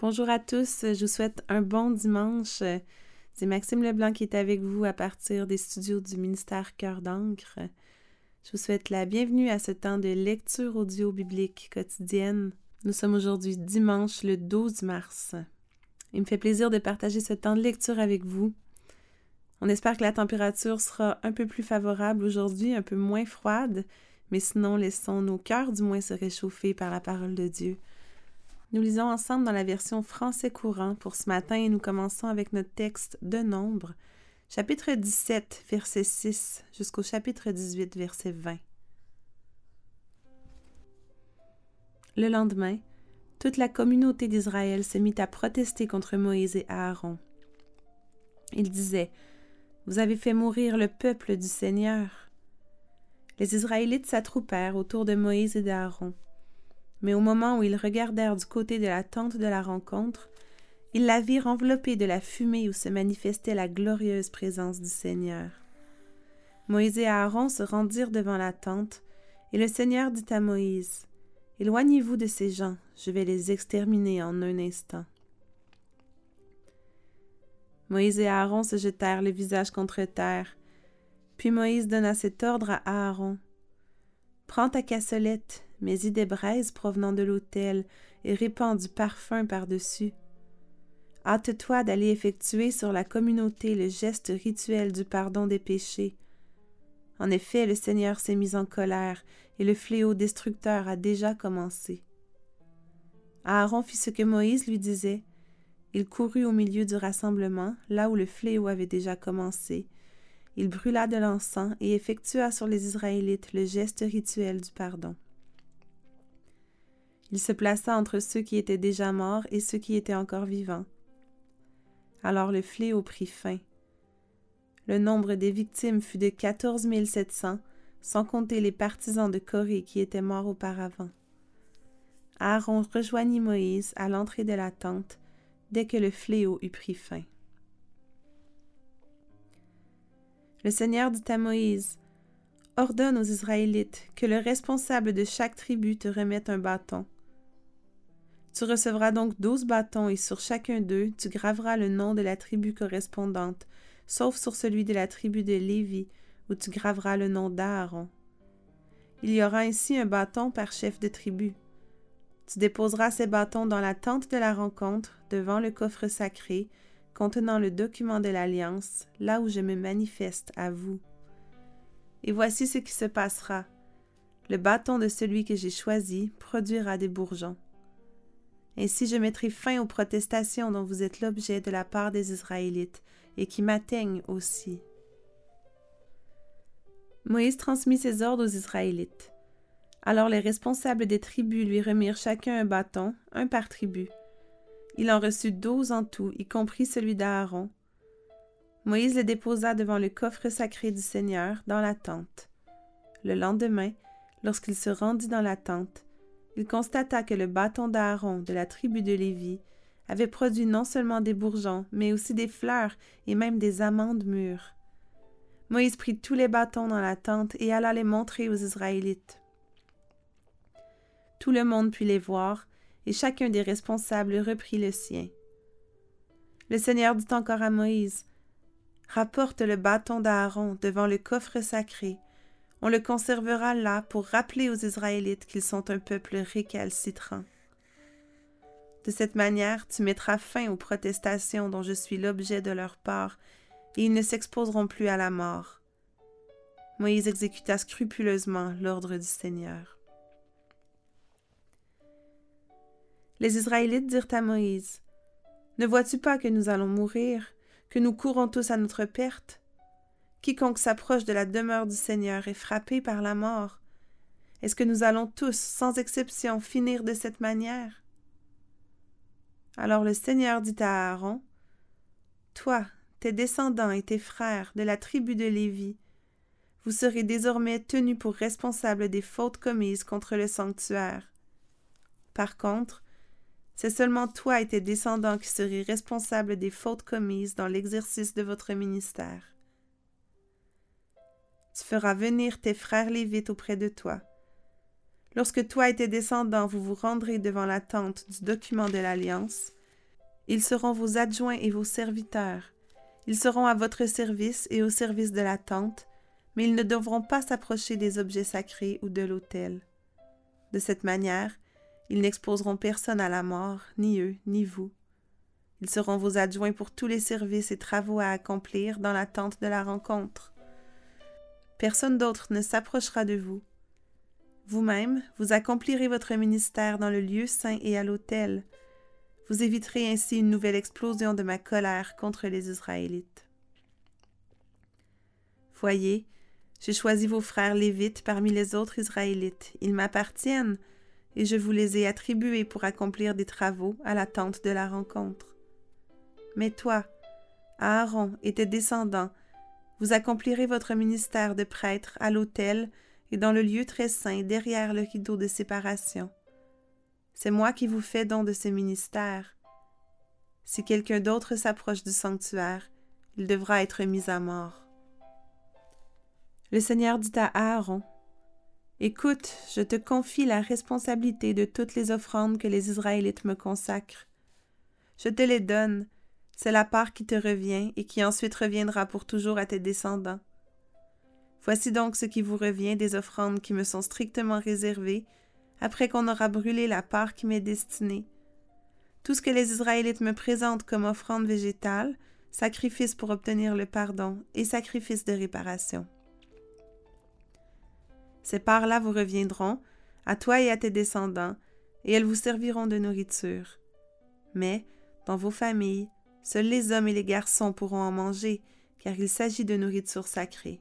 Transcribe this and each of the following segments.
Bonjour à tous, je vous souhaite un bon dimanche. C'est Maxime Leblanc qui est avec vous à partir des studios du ministère Cœur d'encre. Je vous souhaite la bienvenue à ce temps de lecture audio biblique quotidienne. Nous sommes aujourd'hui dimanche le 12 mars. Il me fait plaisir de partager ce temps de lecture avec vous. On espère que la température sera un peu plus favorable aujourd'hui, un peu moins froide, mais sinon laissons nos cœurs du moins se réchauffer par la parole de Dieu. Nous lisons ensemble dans la version français courant pour ce matin et nous commençons avec notre texte de Nombre, chapitre 17, verset 6 jusqu'au chapitre 18, verset 20. Le lendemain, toute la communauté d'Israël se mit à protester contre Moïse et Aaron. Ils disaient Vous avez fait mourir le peuple du Seigneur. Les Israélites s'attroupèrent autour de Moïse et d'Aaron. Mais au moment où ils regardèrent du côté de la tente de la rencontre, ils la virent enveloppée de la fumée où se manifestait la glorieuse présence du Seigneur. Moïse et Aaron se rendirent devant la tente, et le Seigneur dit à Moïse, Éloignez-vous de ces gens, je vais les exterminer en un instant. Moïse et Aaron se jetèrent le visage contre terre. Puis Moïse donna cet ordre à Aaron. Prends ta cassolette, mets-y des braises provenant de l'autel et répands du parfum par-dessus. Hâte-toi d'aller effectuer sur la communauté le geste rituel du pardon des péchés. En effet, le Seigneur s'est mis en colère et le fléau destructeur a déjà commencé. Aaron fit ce que Moïse lui disait. Il courut au milieu du rassemblement, là où le fléau avait déjà commencé. Il brûla de l'encens et effectua sur les Israélites le geste rituel du pardon. Il se plaça entre ceux qui étaient déjà morts et ceux qui étaient encore vivants. Alors le fléau prit fin. Le nombre des victimes fut de quatorze mille sept cents, sans compter les partisans de Corée qui étaient morts auparavant. Aaron rejoignit Moïse à l'entrée de la tente dès que le fléau eut pris fin. Le Seigneur dit à Moïse Ordonne aux Israélites que le responsable de chaque tribu te remette un bâton. Tu recevras donc douze bâtons et sur chacun d'eux tu graveras le nom de la tribu correspondante, sauf sur celui de la tribu de Lévi, où tu graveras le nom d'Aaron. Il y aura ainsi un bâton par chef de tribu. Tu déposeras ces bâtons dans la tente de la rencontre, devant le coffre sacré, contenant le document de l'alliance, là où je me manifeste à vous. Et voici ce qui se passera. Le bâton de celui que j'ai choisi produira des bourgeons. Ainsi je mettrai fin aux protestations dont vous êtes l'objet de la part des Israélites, et qui m'atteignent aussi. Moïse transmit ses ordres aux Israélites. Alors les responsables des tribus lui remirent chacun un bâton, un par tribu. Il en reçut douze en tout, y compris celui d'Aaron. Moïse le déposa devant le coffre sacré du Seigneur, dans la tente. Le lendemain, lorsqu'il se rendit dans la tente, il constata que le bâton d'Aaron de la tribu de Lévi avait produit non seulement des bourgeons, mais aussi des fleurs et même des amandes mûres. Moïse prit tous les bâtons dans la tente et alla les montrer aux Israélites. Tout le monde put les voir, et chacun des responsables reprit le sien. Le Seigneur dit encore à Moïse, Rapporte le bâton d'Aaron devant le coffre sacré, on le conservera là pour rappeler aux Israélites qu'ils sont un peuple récalcitrant. De cette manière, tu mettras fin aux protestations dont je suis l'objet de leur part, et ils ne s'exposeront plus à la mort. Moïse exécuta scrupuleusement l'ordre du Seigneur. Les Israélites dirent à Moïse, Ne vois-tu pas que nous allons mourir, que nous courons tous à notre perte? Quiconque s'approche de la demeure du Seigneur est frappé par la mort. Est-ce que nous allons tous, sans exception, finir de cette manière? Alors le Seigneur dit à Aaron, Toi, tes descendants et tes frères de la tribu de Lévi, vous serez désormais tenus pour responsables des fautes commises contre le sanctuaire. Par contre, c'est seulement toi et tes descendants qui serez responsables des fautes commises dans l'exercice de votre ministère. Tu feras venir tes frères lévites auprès de toi. Lorsque toi et tes descendants vous vous rendrez devant la tente du document de l'alliance, Ils seront vos adjoints et vos serviteurs. Ils seront à votre service et au service de la tente, mais ils ne devront pas s'approcher des objets sacrés ou de l'autel. De cette manière, ils n'exposeront personne à la mort, ni eux, ni vous. Ils seront vos adjoints pour tous les services et travaux à accomplir dans l'attente de la rencontre. Personne d'autre ne s'approchera de vous. Vous-même, vous accomplirez votre ministère dans le lieu saint et à l'autel. Vous éviterez ainsi une nouvelle explosion de ma colère contre les Israélites. Voyez, j'ai choisi vos frères lévites parmi les autres Israélites. Ils m'appartiennent, et je vous les ai attribués pour accomplir des travaux à l'attente de la rencontre. Mais toi, Aaron et tes descendants, vous accomplirez votre ministère de prêtre à l'autel et dans le lieu très saint derrière le rideau de séparation. C'est moi qui vous fais don de ce ministère. Si quelqu'un d'autre s'approche du sanctuaire, il devra être mis à mort. Le Seigneur dit à Aaron, Écoute, je te confie la responsabilité de toutes les offrandes que les Israélites me consacrent. Je te les donne, c'est la part qui te revient et qui ensuite reviendra pour toujours à tes descendants. Voici donc ce qui vous revient des offrandes qui me sont strictement réservées, après qu'on aura brûlé la part qui m'est destinée. Tout ce que les Israélites me présentent comme offrande végétale, sacrifice pour obtenir le pardon et sacrifice de réparation. Ces parts-là vous reviendront, à toi et à tes descendants, et elles vous serviront de nourriture. Mais, dans vos familles, seuls les hommes et les garçons pourront en manger, car il s'agit de nourriture sacrée.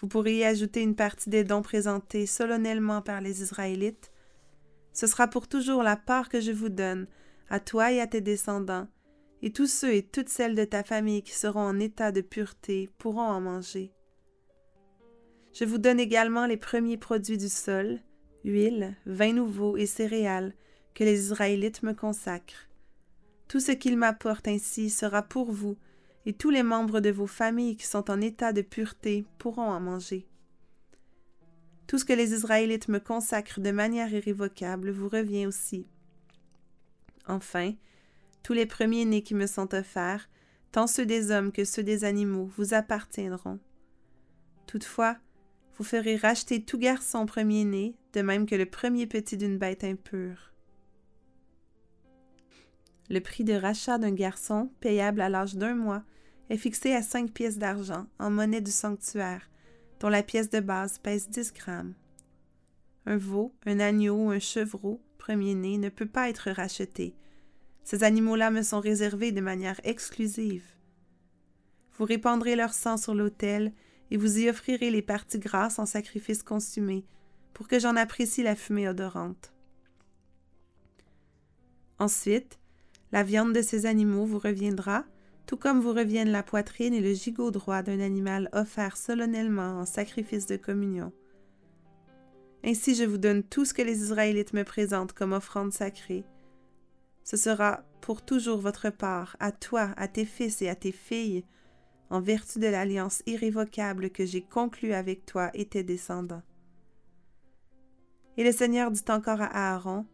Vous pourriez ajouter une partie des dons présentés solennellement par les Israélites. Ce sera pour toujours la part que je vous donne, à toi et à tes descendants, et tous ceux et toutes celles de ta famille qui seront en état de pureté pourront en manger. Je vous donne également les premiers produits du sol, huile, vin nouveau et céréales, que les Israélites me consacrent. Tout ce qu'ils m'apportent ainsi sera pour vous et tous les membres de vos familles qui sont en état de pureté pourront en manger. Tout ce que les Israélites me consacrent de manière irrévocable vous revient aussi. Enfin, tous les premiers-nés qui me sont offerts, tant ceux des hommes que ceux des animaux, vous appartiendront. Toutefois, vous ferez racheter tout garçon premier-né, de même que le premier petit d'une bête impure. Le prix de rachat d'un garçon, payable à l'âge d'un mois, est fixé à cinq pièces d'argent en monnaie du sanctuaire, dont la pièce de base pèse 10 grammes. Un veau, un agneau ou un chevreau, premier-né, ne peut pas être racheté. Ces animaux-là me sont réservés de manière exclusive. Vous répandrez leur sang sur l'autel et vous y offrirez les parties grasses en sacrifice consumé, pour que j'en apprécie la fumée odorante. Ensuite, la viande de ces animaux vous reviendra, tout comme vous reviennent la poitrine et le gigot droit d'un animal offert solennellement en sacrifice de communion. Ainsi je vous donne tout ce que les Israélites me présentent comme offrande sacrée. Ce sera pour toujours votre part, à toi, à tes fils et à tes filles, en vertu de l'alliance irrévocable que j'ai conclue avec toi et tes descendants. Et le Seigneur dit encore à Aaron,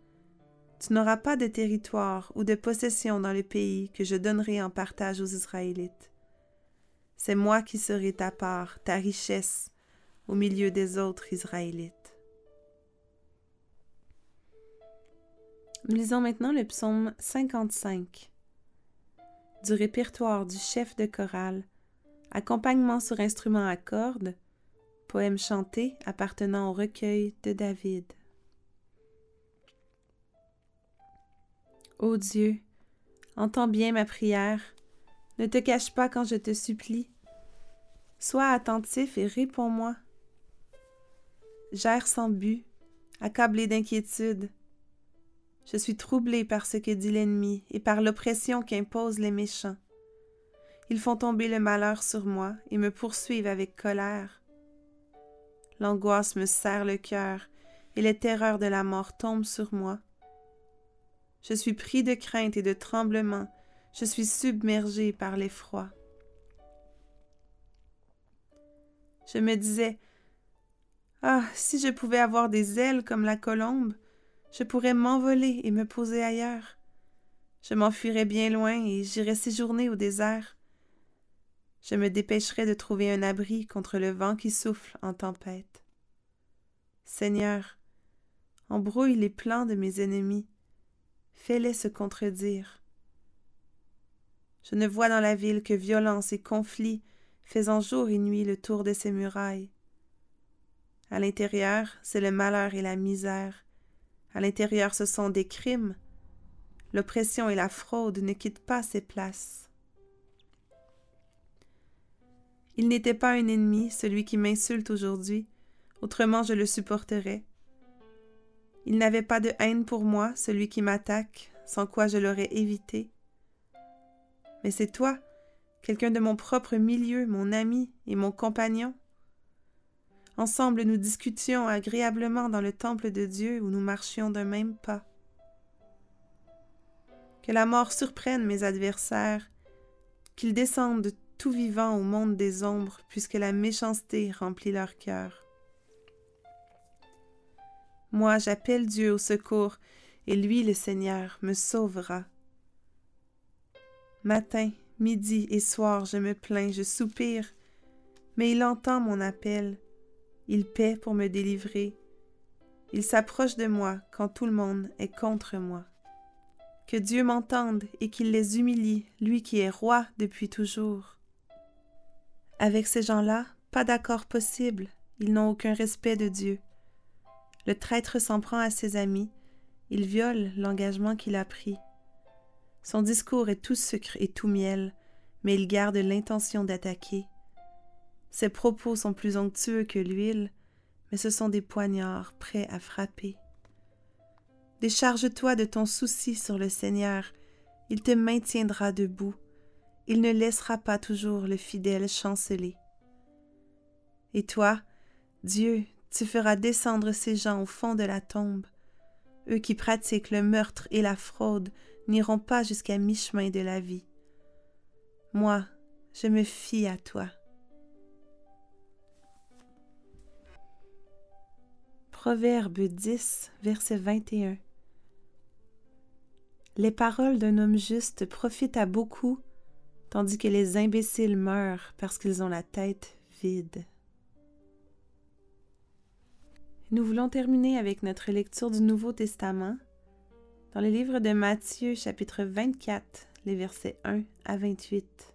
tu n'auras pas de territoire ou de possession dans le pays que je donnerai en partage aux Israélites. C'est moi qui serai ta part, ta richesse, au milieu des autres Israélites. Lisons maintenant le psaume 55 du répertoire du chef de chorale, accompagnement sur instrument à cordes, poème chanté appartenant au recueil de David. Ô Dieu, entends bien ma prière, ne te cache pas quand je te supplie. Sois attentif et réponds-moi. J'erre sans but, accablé d'inquiétude. Je suis troublé par ce que dit l'ennemi et par l'oppression qu'imposent les méchants. Ils font tomber le malheur sur moi et me poursuivent avec colère. L'angoisse me serre le cœur et les terreurs de la mort tombent sur moi. Je suis pris de crainte et de tremblement. Je suis submergé par l'effroi. Je me disais Ah, si je pouvais avoir des ailes comme la colombe, je pourrais m'envoler et me poser ailleurs. Je m'enfuirai bien loin et j'irai séjourner au désert. Je me dépêcherai de trouver un abri contre le vent qui souffle en tempête. Seigneur, embrouille les plans de mes ennemis, fais-les se contredire. Je ne vois dans la ville que violence et conflits, faisant jour et nuit le tour de ses murailles. À l'intérieur, c'est le malheur et la misère. À l'intérieur, ce sont des crimes. L'oppression et la fraude ne quittent pas ces places. Il n'était pas un ennemi, celui qui m'insulte aujourd'hui, autrement je le supporterais. Il n'avait pas de haine pour moi, celui qui m'attaque, sans quoi je l'aurais évité. Mais c'est toi, quelqu'un de mon propre milieu, mon ami et mon compagnon. Ensemble nous discutions agréablement dans le temple de Dieu où nous marchions d'un même pas. Que la mort surprenne mes adversaires, qu'ils descendent de tout vivant au monde des ombres, puisque la méchanceté remplit leur cœur. Moi j'appelle Dieu au secours, et lui le Seigneur me sauvera. Matin, midi et soir, je me plains, je soupire, mais il entend mon appel, il paie pour me délivrer, il s'approche de moi quand tout le monde est contre moi. Que Dieu m'entende et qu'il les humilie, lui qui est roi depuis toujours. Avec ces gens-là, pas d'accord possible, ils n'ont aucun respect de Dieu. Le traître s'en prend à ses amis, il viole l'engagement qu'il a pris. Son discours est tout sucre et tout miel, mais il garde l'intention d'attaquer. Ses propos sont plus onctueux que l'huile, mais ce sont des poignards prêts à frapper. Décharge-toi de ton souci sur le Seigneur, il te maintiendra debout, il ne laissera pas toujours le fidèle chanceler. Et toi, Dieu, tu feras descendre ces gens au fond de la tombe. Eux qui pratiquent le meurtre et la fraude n'iront pas jusqu'à mi-chemin de la vie. Moi, je me fie à toi. Proverbe 10, verset 21. Les paroles d'un homme juste profitent à beaucoup, tandis que les imbéciles meurent parce qu'ils ont la tête vide. Nous voulons terminer avec notre lecture du Nouveau Testament dans le livre de Matthieu chapitre 24, les versets 1 à 28.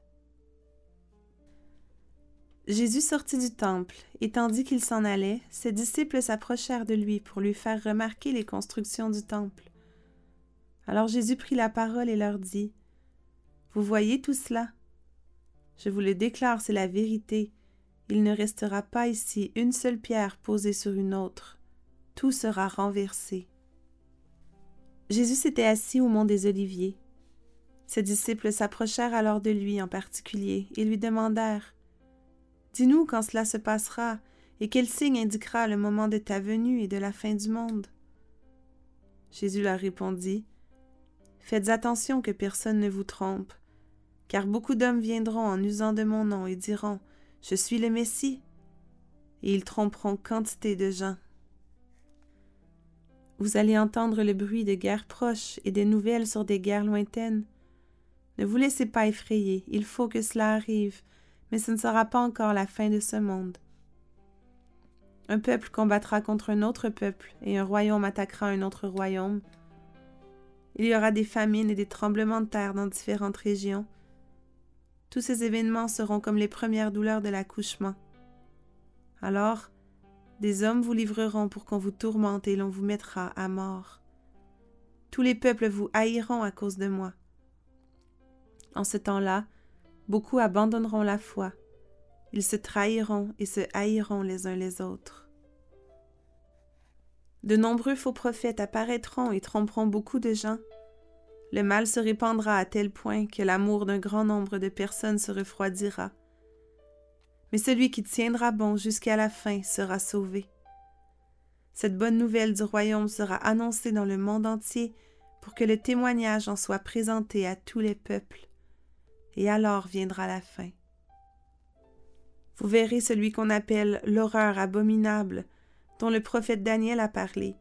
Jésus sortit du temple, et tandis qu'il s'en allait, ses disciples s'approchèrent de lui pour lui faire remarquer les constructions du temple. Alors Jésus prit la parole et leur dit, Vous voyez tout cela? Je vous le déclare, c'est la vérité. Il ne restera pas ici une seule pierre posée sur une autre. Tout sera renversé. Jésus s'était assis au mont des Oliviers. Ses disciples s'approchèrent alors de lui en particulier et lui demandèrent Dis-nous quand cela se passera et quel signe indiquera le moment de ta venue et de la fin du monde. Jésus leur répondit Faites attention que personne ne vous trompe, car beaucoup d'hommes viendront en usant de mon nom et diront Je suis le Messie, et ils tromperont quantité de gens. Vous allez entendre le bruit de guerres proches et des nouvelles sur des guerres lointaines. Ne vous laissez pas effrayer, il faut que cela arrive, mais ce ne sera pas encore la fin de ce monde. Un peuple combattra contre un autre peuple, et un royaume attaquera un autre royaume. Il y aura des famines et des tremblements de terre dans différentes régions. Tous ces événements seront comme les premières douleurs de l'accouchement. Alors, des hommes vous livreront pour qu'on vous tourmente et l'on vous mettra à mort. Tous les peuples vous haïront à cause de moi. En ce temps-là, beaucoup abandonneront la foi. Ils se trahiront et se haïront les uns les autres. De nombreux faux prophètes apparaîtront et tromperont beaucoup de gens. Le mal se répandra à tel point que l'amour d'un grand nombre de personnes se refroidira mais celui qui tiendra bon jusqu'à la fin sera sauvé. Cette bonne nouvelle du royaume sera annoncée dans le monde entier pour que le témoignage en soit présenté à tous les peuples, et alors viendra la fin. Vous verrez celui qu'on appelle l'horreur abominable, dont le prophète Daniel a parlé.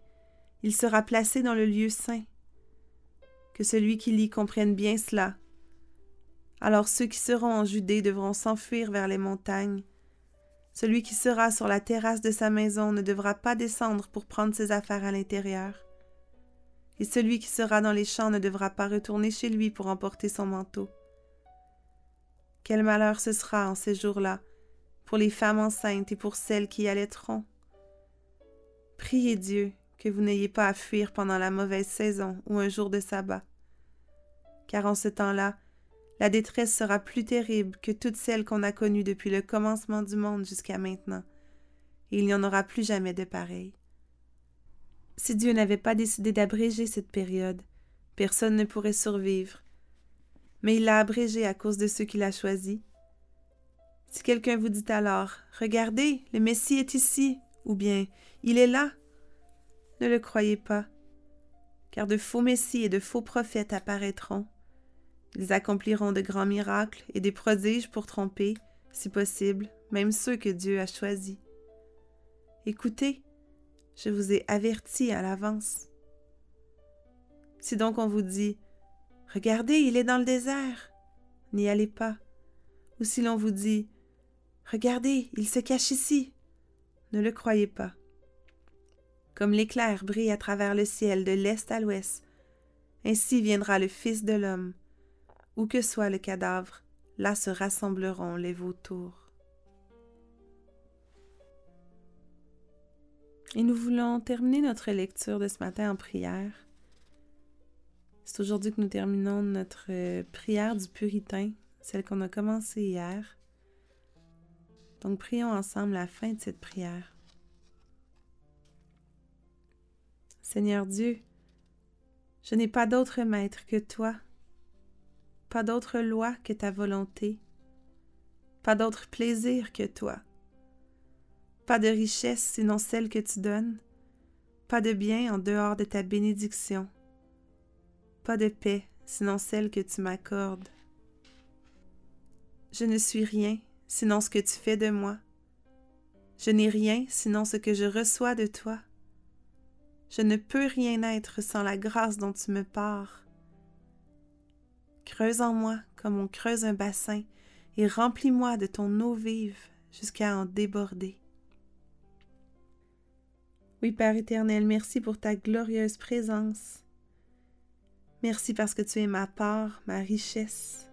Il sera placé dans le lieu saint. Que celui qui lit comprenne bien cela. Alors ceux qui seront en Judée devront s'enfuir vers les montagnes. Celui qui sera sur la terrasse de sa maison ne devra pas descendre pour prendre ses affaires à l'intérieur. Et celui qui sera dans les champs ne devra pas retourner chez lui pour emporter son manteau. Quel malheur ce sera en ces jours-là pour les femmes enceintes et pour celles qui y allaiteront. Priez Dieu que vous n'ayez pas à fuir pendant la mauvaise saison ou un jour de sabbat. Car en ce temps-là, la détresse sera plus terrible que toutes celles qu'on a connues depuis le commencement du monde jusqu'à maintenant, et il n'y en aura plus jamais de pareilles. Si Dieu n'avait pas décidé d'abréger cette période, personne ne pourrait survivre, mais il l'a abrégée à cause de ceux qu'il a choisis. Si quelqu'un vous dit alors Regardez, le Messie est ici, ou bien Il est là, ne le croyez pas, car de faux messies et de faux prophètes apparaîtront. Ils accompliront de grands miracles et des prodiges pour tromper, si possible, même ceux que Dieu a choisis. Écoutez, je vous ai averti à l'avance. Si donc on vous dit Regardez, il est dans le désert, n'y allez pas. Ou si l'on vous dit Regardez, il se cache ici, ne le croyez pas. Comme l'éclair brille à travers le ciel de l'est à l'ouest, ainsi viendra le Fils de l'homme. Où que soit le cadavre, là se rassembleront les vautours. Et nous voulons terminer notre lecture de ce matin en prière. C'est aujourd'hui que nous terminons notre prière du puritain, celle qu'on a commencée hier. Donc prions ensemble la fin de cette prière. Seigneur Dieu, je n'ai pas d'autre maître que toi, pas d'autre loi que ta volonté, pas d'autre plaisir que toi, pas de richesse sinon celle que tu donnes, pas de bien en dehors de ta bénédiction, pas de paix sinon celle que tu m'accordes. Je ne suis rien sinon ce que tu fais de moi. Je n'ai rien sinon ce que je reçois de toi. Je ne peux rien être sans la grâce dont tu me pars. Creuse en moi comme on creuse un bassin et remplis-moi de ton eau vive jusqu'à en déborder. Oui, Père éternel, merci pour ta glorieuse présence. Merci parce que tu es ma part, ma richesse.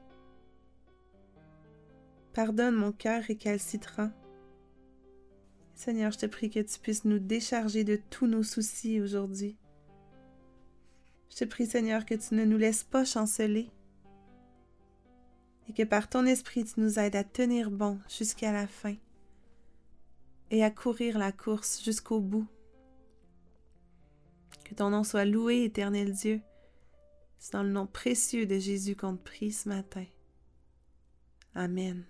Pardonne mon cœur récalcitrant Seigneur, je te prie que tu puisses nous décharger de tous nos soucis aujourd'hui. Je te prie, Seigneur, que tu ne nous laisses pas chanceler et que par ton esprit tu nous aides à tenir bon jusqu'à la fin et à courir la course jusqu'au bout. Que ton nom soit loué, éternel Dieu. C'est dans le nom précieux de Jésus qu'on te prie ce matin. Amen.